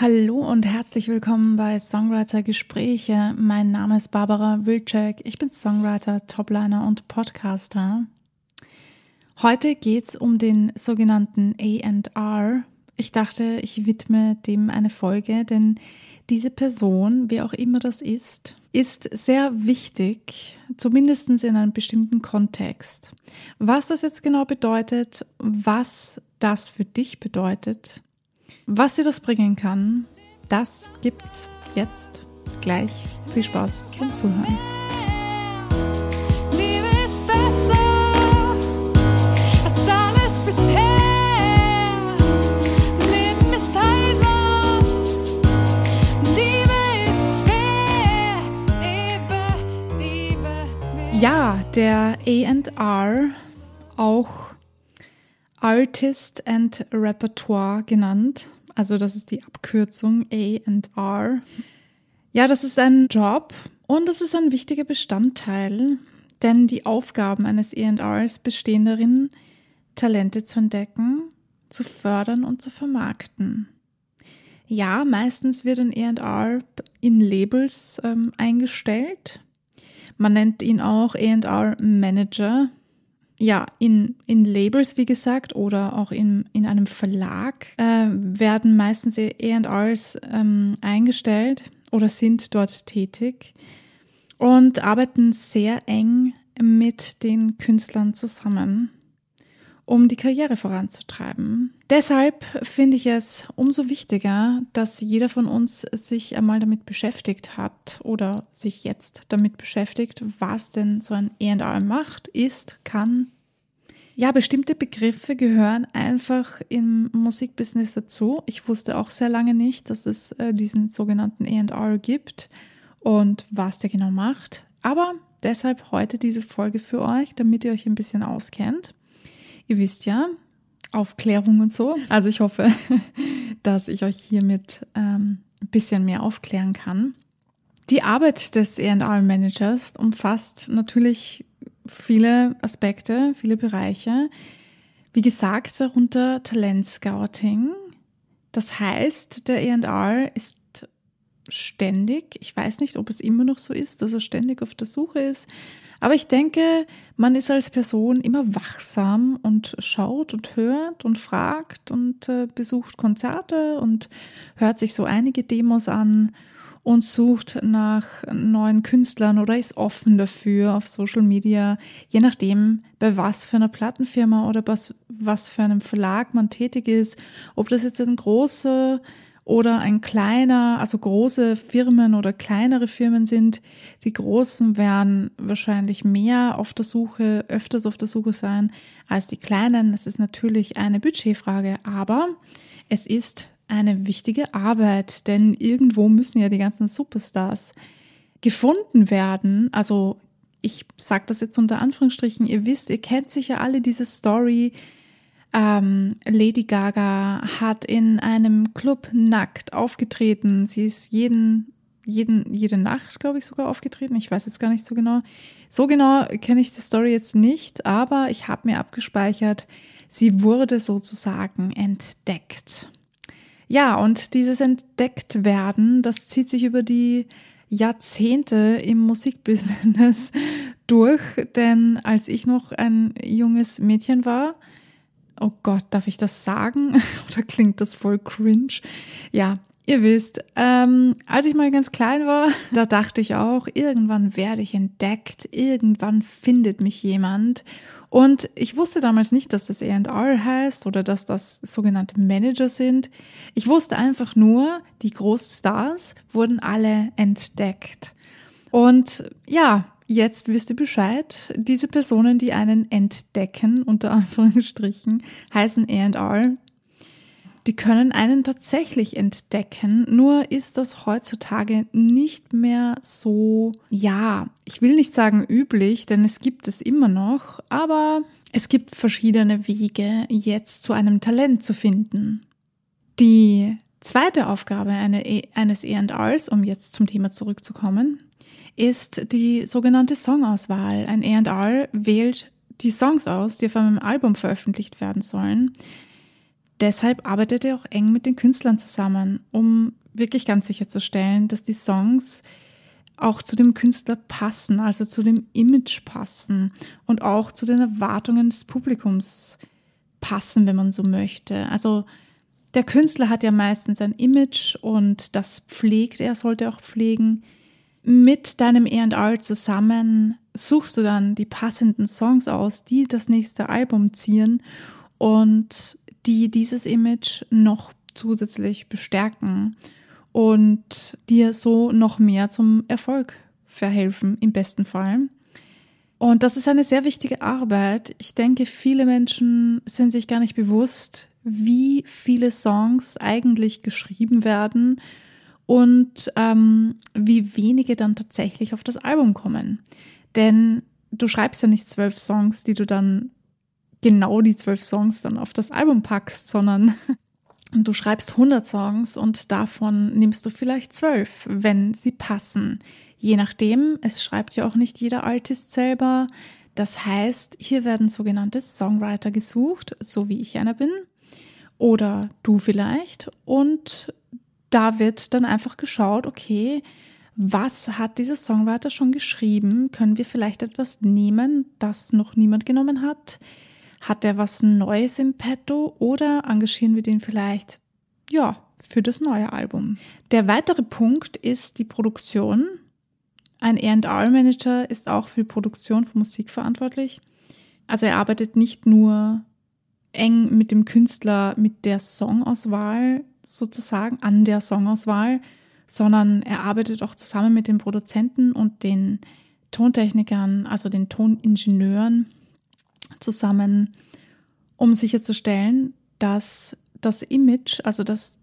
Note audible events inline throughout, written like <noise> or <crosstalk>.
Hallo und herzlich willkommen bei Songwriter Gespräche. Mein Name ist Barbara Wilczek. Ich bin Songwriter, Topliner und Podcaster. Heute geht's um den sogenannten A&R. Ich dachte, ich widme dem eine Folge, denn diese Person, wer auch immer das ist, ist sehr wichtig, zumindest in einem bestimmten Kontext. Was das jetzt genau bedeutet, was das für dich bedeutet, was dir das bringen kann, das gibt's jetzt gleich. Viel Spaß beim Zuhören. Ja, der AR, auch Artist and Repertoire genannt, also das ist die Abkürzung A&R. Ja, das ist ein Job und es ist ein wichtiger Bestandteil, denn die Aufgaben eines A&Rs bestehen darin, Talente zu entdecken, zu fördern und zu vermarkten. Ja, meistens wird ein A&R in Labels ähm, eingestellt. Man nennt ihn auch A&R Manager ja, in, in Labels, wie gesagt, oder auch in, in einem Verlag äh, werden meistens ARs ähm, eingestellt oder sind dort tätig und arbeiten sehr eng mit den Künstlern zusammen, um die Karriere voranzutreiben. Deshalb finde ich es umso wichtiger, dass jeder von uns sich einmal damit beschäftigt hat oder sich jetzt damit beschäftigt, was denn so ein ER macht, ist, kann ja, bestimmte Begriffe gehören einfach im Musikbusiness dazu. Ich wusste auch sehr lange nicht, dass es äh, diesen sogenannten ER gibt und was der genau macht. Aber deshalb heute diese Folge für euch, damit ihr euch ein bisschen auskennt. Ihr wisst ja, Aufklärung und so. Also ich hoffe, <laughs> dass ich euch hiermit ähm, ein bisschen mehr aufklären kann. Die Arbeit des ER-Managers umfasst natürlich viele Aspekte, viele Bereiche. Wie gesagt, darunter Talentscouting. Das heißt, der ER ist ständig, ich weiß nicht, ob es immer noch so ist, dass er ständig auf der Suche ist, aber ich denke, man ist als Person immer wachsam und schaut und hört und fragt und äh, besucht Konzerte und hört sich so einige Demos an und sucht nach neuen Künstlern oder ist offen dafür auf Social Media, je nachdem, bei was für einer Plattenfirma oder was, was für einem Verlag man tätig ist, ob das jetzt ein großer oder ein kleiner, also große Firmen oder kleinere Firmen sind. Die großen werden wahrscheinlich mehr auf der Suche, öfters auf der Suche sein als die kleinen. Das ist natürlich eine Budgetfrage, aber es ist eine wichtige Arbeit, denn irgendwo müssen ja die ganzen Superstars gefunden werden. Also ich sage das jetzt unter Anführungsstrichen, ihr wisst, ihr kennt sicher alle diese Story. Ähm, Lady Gaga hat in einem Club nackt aufgetreten. Sie ist jeden, jeden, jede Nacht, glaube ich, sogar aufgetreten. Ich weiß jetzt gar nicht so genau. So genau kenne ich die Story jetzt nicht, aber ich habe mir abgespeichert, sie wurde sozusagen entdeckt. Ja, und dieses Entdecktwerden, das zieht sich über die Jahrzehnte im Musikbusiness <laughs> durch, denn als ich noch ein junges Mädchen war, oh Gott, darf ich das sagen? <laughs> Oder klingt das voll cringe? Ja, ihr wisst, ähm, als ich mal ganz klein war, <laughs> da dachte ich auch, irgendwann werde ich entdeckt, irgendwann findet mich jemand und ich wusste damals nicht, dass das AR heißt oder dass das sogenannte Manager sind. Ich wusste einfach nur, die Großstars wurden alle entdeckt. Und ja, jetzt wisst ihr Bescheid. Diese Personen, die einen entdecken, unter Anführungsstrichen, heißen AR die können einen tatsächlich entdecken. Nur ist das heutzutage nicht mehr so, ja, ich will nicht sagen üblich, denn es gibt es immer noch, aber es gibt verschiedene Wege, jetzt zu einem Talent zu finden. Die zweite Aufgabe eines ERs, um jetzt zum Thema zurückzukommen, ist die sogenannte Songauswahl. Ein ER wählt die Songs aus, die auf einem Album veröffentlicht werden sollen. deshalb arbeitet er auch eng mit den Künstlern zusammen, um wirklich ganz sicherzustellen, dass die Songs auch zu dem Künstler passen, also zu dem Image passen und auch zu den Erwartungen des Publikums passen, wenn man so möchte. Also der Künstler hat ja meistens ein Image und das pflegt er, sollte auch pflegen. Mit deinem ER zusammen suchst du dann die passenden Songs aus, die das nächste Album ziehen und die dieses Image noch zusätzlich bestärken und dir so noch mehr zum Erfolg verhelfen, im besten Fall. Und das ist eine sehr wichtige Arbeit. Ich denke, viele Menschen sind sich gar nicht bewusst, wie viele Songs eigentlich geschrieben werden und ähm, wie wenige dann tatsächlich auf das Album kommen. Denn du schreibst ja nicht zwölf Songs, die du dann genau die zwölf Songs dann auf das Album packst, sondern <laughs> du schreibst 100 Songs und davon nimmst du vielleicht zwölf, wenn sie passen. Je nachdem, es schreibt ja auch nicht jeder Artist selber. Das heißt, hier werden sogenannte Songwriter gesucht, so wie ich einer bin. Oder du vielleicht. Und da wird dann einfach geschaut, okay, was hat dieser Songwriter schon geschrieben? Können wir vielleicht etwas nehmen, das noch niemand genommen hat? Hat er was Neues im Petto oder engagieren wir den vielleicht, ja, für das neue Album? Der weitere Punkt ist die Produktion. Ein R&R-Manager ist auch für die Produktion von Musik verantwortlich. Also er arbeitet nicht nur eng mit dem Künstler, mit der Songauswahl sozusagen, an der Songauswahl, sondern er arbeitet auch zusammen mit den Produzenten und den Tontechnikern, also den Toningenieuren zusammen, um sicherzustellen, dass das Image, also dass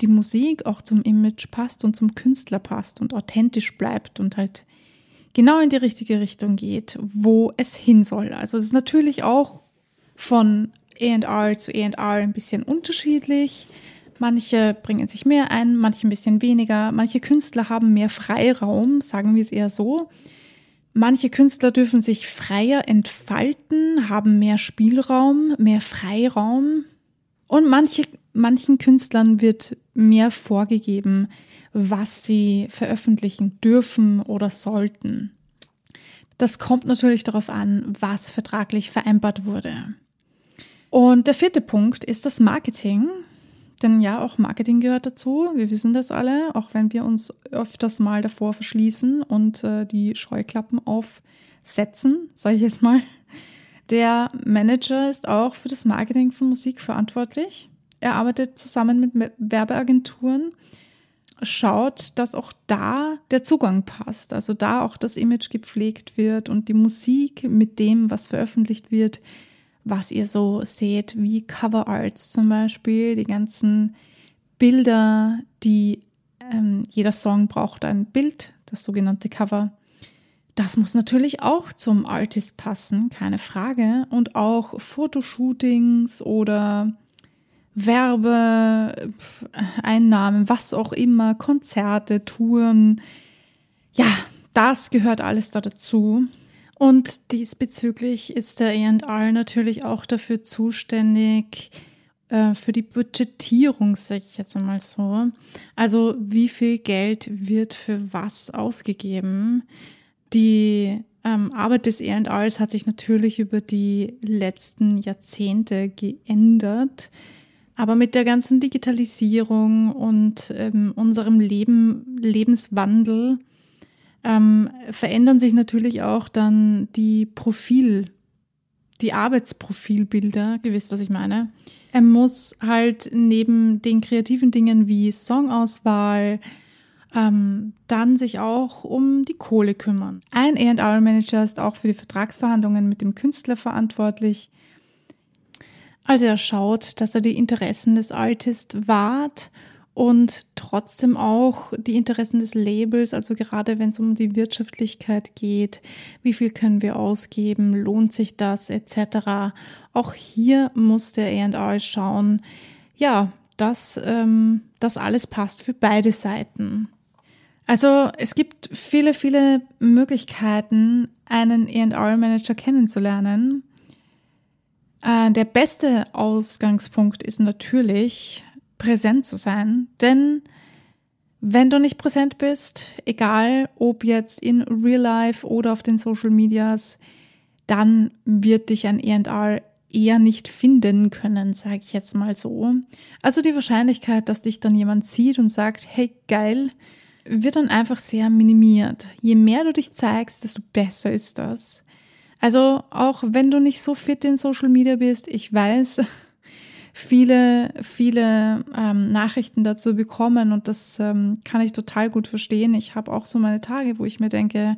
die Musik auch zum Image passt und zum Künstler passt und authentisch bleibt und halt genau in die richtige Richtung geht, wo es hin soll. Also es ist natürlich auch von A&R zu A&R ein bisschen unterschiedlich. Manche bringen sich mehr ein, manche ein bisschen weniger. Manche Künstler haben mehr Freiraum, sagen wir es eher so. Manche Künstler dürfen sich freier entfalten, haben mehr Spielraum, mehr Freiraum. Und manche, manchen Künstlern wird mehr vorgegeben, was sie veröffentlichen dürfen oder sollten. Das kommt natürlich darauf an, was vertraglich vereinbart wurde. Und der vierte Punkt ist das Marketing. Denn ja, auch Marketing gehört dazu. Wir wissen das alle, auch wenn wir uns öfters mal davor verschließen und äh, die Scheuklappen aufsetzen, <laughs> sage ich jetzt mal. Der Manager ist auch für das Marketing von Musik verantwortlich. Er arbeitet zusammen mit Werbeagenturen, schaut, dass auch da der Zugang passt, also da auch das Image gepflegt wird und die Musik mit dem, was veröffentlicht wird, was ihr so seht, wie Cover Arts zum Beispiel, die ganzen Bilder, die ähm, jeder Song braucht ein Bild, das sogenannte Cover. Das muss natürlich auch zum Artist passen, keine Frage. Und auch Fotoshootings oder Werbeeinnahmen, was auch immer, Konzerte, Touren. Ja, das gehört alles da dazu. Und diesbezüglich ist der ER natürlich auch dafür zuständig, äh, für die Budgetierung, sage ich jetzt einmal so. Also wie viel Geld wird für was ausgegeben? Die ähm, Arbeit des ERs hat sich natürlich über die letzten Jahrzehnte geändert. Aber mit der ganzen Digitalisierung und ähm, unserem Leben, Lebenswandel ähm, verändern sich natürlich auch dann die Profil, die Arbeitsprofilbilder, gewiss, was ich meine. Er muss halt neben den kreativen Dingen wie Songauswahl, ähm, dann sich auch um die Kohle kümmern. Ein A&R-Manager ist auch für die Vertragsverhandlungen mit dem Künstler verantwortlich. Also er schaut, dass er die Interessen des Artists wahrt und trotzdem auch die Interessen des Labels, also gerade wenn es um die Wirtschaftlichkeit geht, wie viel können wir ausgeben, lohnt sich das etc. Auch hier muss der A&R schauen, ja, dass ähm, das alles passt für beide Seiten. Also es gibt viele, viele Möglichkeiten, einen A&R-Manager kennenzulernen. Äh, der beste Ausgangspunkt ist natürlich, präsent zu sein, denn wenn du nicht präsent bist, egal ob jetzt in Real Life oder auf den Social Medias, dann wird dich ein E&R eher nicht finden können, sage ich jetzt mal so. Also die Wahrscheinlichkeit, dass dich dann jemand sieht und sagt, hey geil, wird dann einfach sehr minimiert. Je mehr du dich zeigst, desto besser ist das. Also auch wenn du nicht so fit in Social Media bist, ich weiß, viele, viele ähm, Nachrichten dazu bekommen und das ähm, kann ich total gut verstehen. Ich habe auch so meine Tage, wo ich mir denke,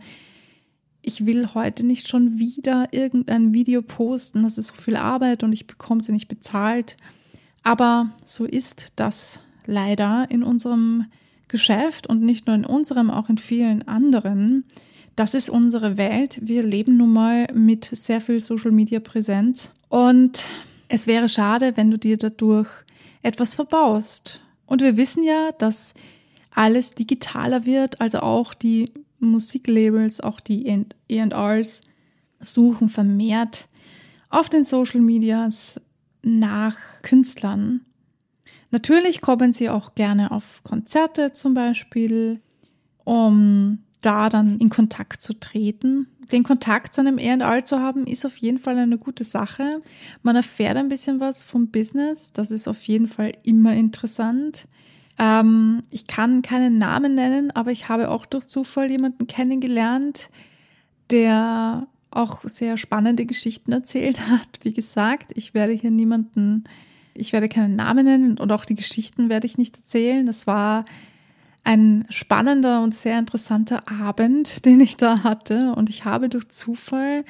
ich will heute nicht schon wieder irgendein Video posten, das ist so viel Arbeit und ich bekomme sie nicht bezahlt. Aber so ist das leider in unserem Geschäft und nicht nur in unserem, auch in vielen anderen. Das ist unsere Welt. Wir leben nun mal mit sehr viel Social Media Präsenz und es wäre schade, wenn du dir dadurch etwas verbaust. Und wir wissen ja, dass alles digitaler wird, also auch die Musiklabels, auch die ERs suchen vermehrt auf den Social Medias nach Künstlern. Natürlich kommen sie auch gerne auf Konzerte zum Beispiel, um da dann in Kontakt zu treten. Den Kontakt zu einem R&R zu haben, ist auf jeden Fall eine gute Sache. Man erfährt ein bisschen was vom Business. Das ist auf jeden Fall immer interessant. Ähm, ich kann keinen Namen nennen, aber ich habe auch durch Zufall jemanden kennengelernt, der auch sehr spannende Geschichten erzählt hat. Wie gesagt, ich werde hier niemanden, ich werde keinen Namen nennen und auch die Geschichten werde ich nicht erzählen. Das war ein spannender und sehr interessanter Abend, <laughs> den ich da hatte. Und ich habe durch Zufall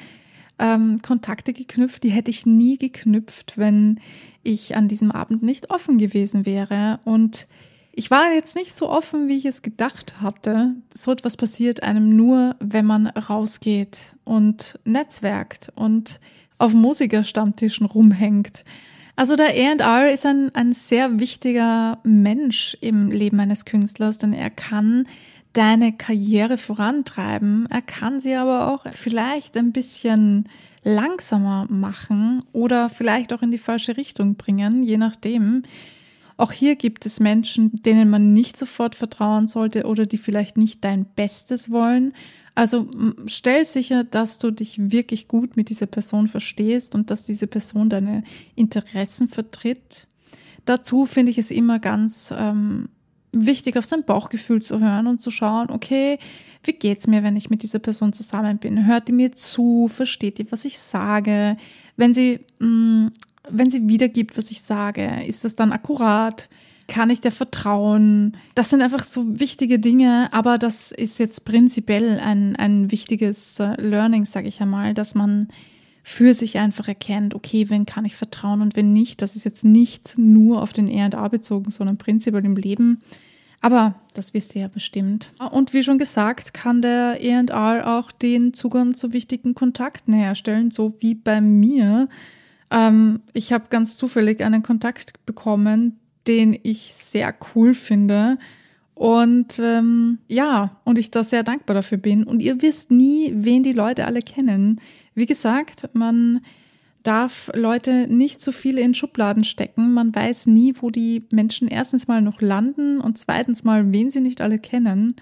ähm, Kontakte geknüpft, die hätte ich nie geknüpft, wenn ich an diesem Abend nicht offen gewesen wäre. Und ich war jetzt nicht so offen, wie ich es gedacht hatte. So etwas passiert einem nur, wenn man rausgeht und netzwerkt und auf Musikerstammtischen rumhängt. Also der A&R ist ein, ein sehr wichtiger Mensch im Leben eines Künstlers, denn er kann deine Karriere vorantreiben. Er kann sie aber auch vielleicht ein bisschen langsamer machen oder vielleicht auch in die falsche Richtung bringen, je nachdem. Auch hier gibt es Menschen, denen man nicht sofort vertrauen sollte oder die vielleicht nicht dein Bestes wollen. Also stell sicher, dass du dich wirklich gut mit dieser Person verstehst und dass diese Person deine Interessen vertritt. Dazu finde ich es immer ganz ähm, wichtig, auf sein Bauchgefühl zu hören und zu schauen, okay, wie geht's mir, wenn ich mit dieser Person zusammen bin? Hört die mir zu? Versteht die, was ich sage? Wenn sie, mh, wenn sie wiedergibt, was ich sage, ist das dann akkurat? Kann ich dir vertrauen? Das sind einfach so wichtige Dinge, aber das ist jetzt prinzipiell ein, ein wichtiges äh, Learning, sage ich einmal, dass man für sich einfach erkennt, okay, wen kann ich vertrauen und wen nicht. Das ist jetzt nicht nur auf den R&A bezogen, sondern prinzipiell im Leben. Aber das wisst ihr ja bestimmt. Und wie schon gesagt, kann der R&R auch den Zugang zu wichtigen Kontakten herstellen, so wie bei mir. Ähm, ich habe ganz zufällig einen Kontakt bekommen, den ich sehr cool finde. Und ähm, ja, und ich da sehr dankbar dafür bin. Und ihr wisst nie, wen die Leute alle kennen. Wie gesagt, man darf Leute nicht zu viele in Schubladen stecken. Man weiß nie, wo die Menschen erstens mal noch landen und zweitens mal, wen sie nicht alle kennen.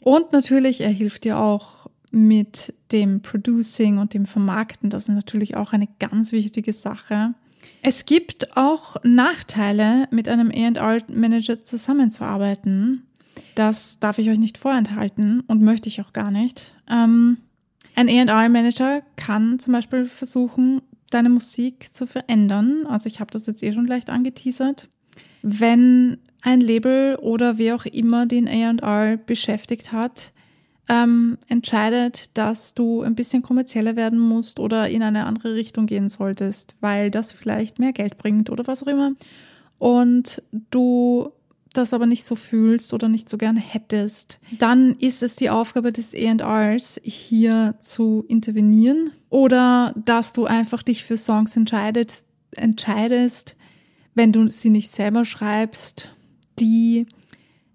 Und natürlich, er hilft dir auch mit dem Producing und dem Vermarkten. Das ist natürlich auch eine ganz wichtige Sache. Es gibt auch Nachteile, mit einem AR-Manager zusammenzuarbeiten. Das darf ich euch nicht vorenthalten und möchte ich auch gar nicht. Ähm, ein AR-Manager kann zum Beispiel versuchen, deine Musik zu verändern. Also ich habe das jetzt eh schon leicht angeteasert. Wenn ein Label oder wer auch immer den AR beschäftigt hat, ähm, entscheidet, dass du ein bisschen kommerzieller werden musst oder in eine andere Richtung gehen solltest, weil das vielleicht mehr Geld bringt oder was auch immer. Und du das aber nicht so fühlst oder nicht so gern hättest, dann ist es die Aufgabe des ERs, hier zu intervenieren oder dass du einfach dich für Songs entscheidet, entscheidest, wenn du sie nicht selber schreibst, die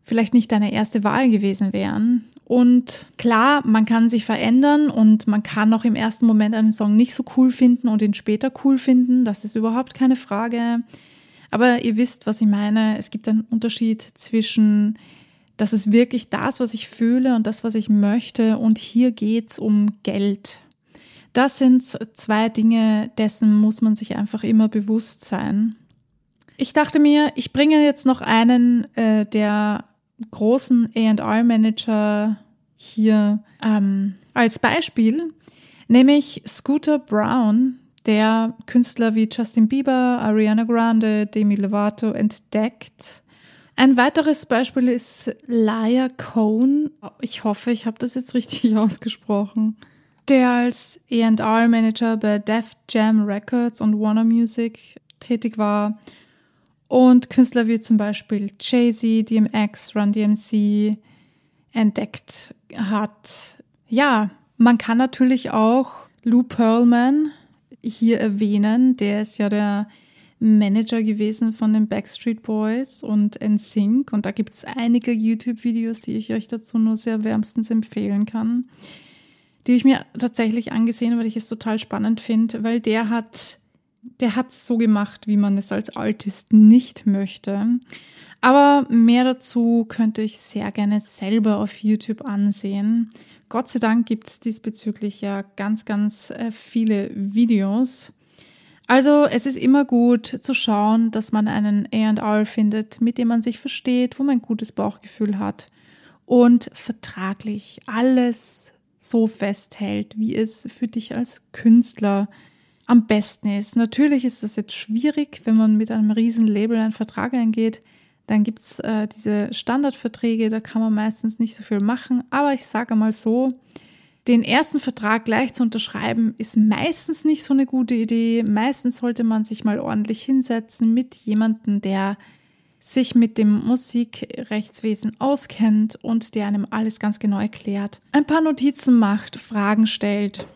vielleicht nicht deine erste Wahl gewesen wären Und klar, man kann sich verändern und man kann auch im ersten Moment einen Song nicht so cool finden und ihn später cool finden. Das ist überhaupt keine Frage. Aber ihr wisst, was ich meine. Es gibt einen Unterschied zwischen, das ist wirklich das, was ich fühle und das, was ich möchte. Und hier geht's um Geld. Das sind zwei Dinge, dessen muss man sich einfach immer bewusst sein. Ich dachte mir, ich bringe jetzt noch einen äh, der großen AR-Manager hier ähm, als Beispiel, nämlich Scooter Brown, der Künstler wie Justin Bieber, Ariana Grande, Demi Lovato entdeckt. Ein weiteres Beispiel ist Laia Cohn. Ich hoffe, ich habe das jetzt richtig <laughs> ausgesprochen. Der als A&R-Manager bei Def Jam Records und Warner Music tätig war und Künstler wie zum Beispiel Jay-Z, DMX, Run DMC entdeckt hat. Ja, man kann natürlich auch Lou Pearlman hier erwähnen. Der ist ja der Manager gewesen von den Backstreet Boys und NSYNC. Und da gibt es einige YouTube-Videos, die ich euch dazu nur sehr wärmstens empfehlen kann. Die ich mir tatsächlich angesehen, weil ich es total spannend finde, weil der hat, der hat es so gemacht, wie man es als Artist nicht möchte. Aber mehr dazu könnte ich sehr gerne selber auf YouTube ansehen. Gott sei Dank gibt es diesbezüglich ja ganz, ganz äh, viele Videos. Also es ist immer gut zu schauen, dass man einen AR findet, mit dem man sich versteht, wo man ein gutes Bauchgefühl hat und vertraglich alles so festhält, wie es für dich als Künstler am besten ist. Natürlich ist das jetzt schwierig, wenn man mit einem riesen Label einen Vertrag eingeht. Dann gibt es äh, diese Standardverträge, da kann man meistens nicht so viel machen. Aber ich sage mal so, den ersten Vertrag gleich zu unterschreiben, ist meistens nicht so eine gute Idee. Meistens sollte man sich mal ordentlich hinsetzen mit jemandem, der sich mit dem Musikrechtswesen auskennt und der einem alles ganz genau erklärt. Ein paar Notizen macht, Fragen stellt,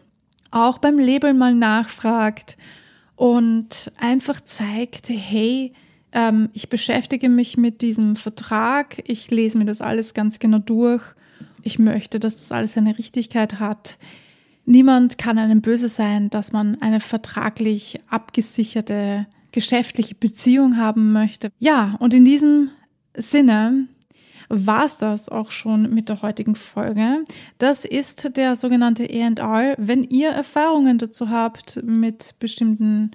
auch beim Label mal nachfragt und einfach zeigt, hey, ähm, ich beschäftige mich mit diesem Vertrag, ich lese mir das alles ganz genau durch. Ich möchte, dass das alles eine Richtigkeit hat. Niemand kann einem böse sein, dass man eine vertraglich abgesicherte geschäftliche Beziehung haben möchte. Ja, und in diesem Sinne war es das auch schon mit der heutigen Folge. Das ist der sogenannte ER. Wenn ihr Erfahrungen dazu habt mit bestimmten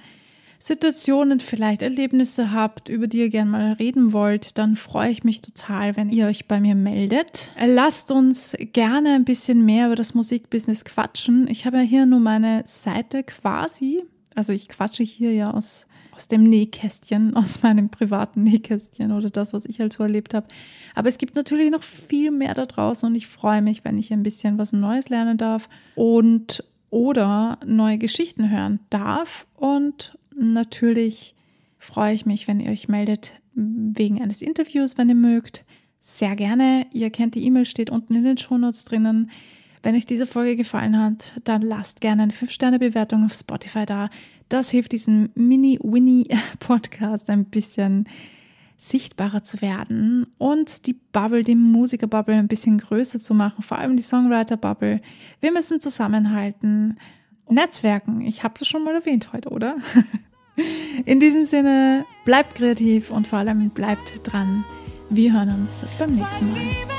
Situationen, vielleicht Erlebnisse habt, über die ihr gerne mal reden wollt, dann freue ich mich total, wenn ihr euch bei mir meldet. Lasst uns gerne ein bisschen mehr über das Musikbusiness quatschen. Ich habe ja hier nur meine Seite quasi. Also ich quatsche hier ja aus aus dem Nähkästchen, <laughs> aus meinem privaten Nähkästchen oder das, was ich halt so erlebt habe. Aber es gibt natürlich noch viel mehr da draußen und ich freue mich, wenn ich ein bisschen was Neues lernen darf und oder neue Geschichten hören darf und Natürlich freue ich mich, wenn ihr euch meldet wegen eines Interviews, wenn ihr mögt. Sehr gerne. Ihr kennt die E-Mail, steht unten in den Shownotes drinnen. Wenn euch diese Folge gefallen hat, dann lasst gerne eine 5-Sterne-Bewertung auf Spotify da. Das hilft diesem Mini-Winnie-Podcast ein bisschen sichtbarer zu werden und die Bubble, die Musiker-Bubble ein bisschen größer zu machen, vor allem die Songwriter-Bubble. Wir müssen zusammenhalten, Netzwerken. Ich habe es schon mal erwähnt heute, oder? <laughs> In diesem Sinne, bleibt kreativ und vor allem bleibt dran. Wir hören uns beim nächsten Mal.